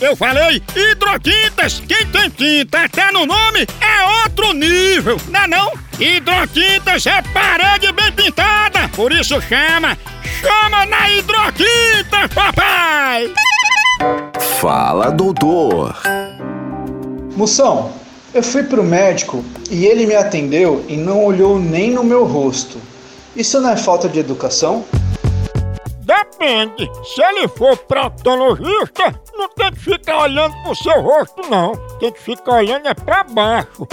Eu falei hidrotintas. Quem tem tinta até no nome é outro nível, não é não? Hidrotintas é parede bem pintada, por isso chama, chama na hidrotinta, papai! Fala, doutor. Moção, eu fui pro médico e ele me atendeu e não olhou nem no meu rosto. Isso não é falta de educação? Depende. Se ele for proctologista, não tem que ficar olhando pro seu rosto, não. Tem que ficar olhando é pra baixo,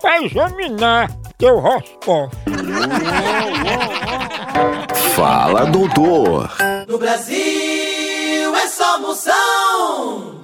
pra examinar teu roscópio. Fala, doutor. No Brasil é só moção.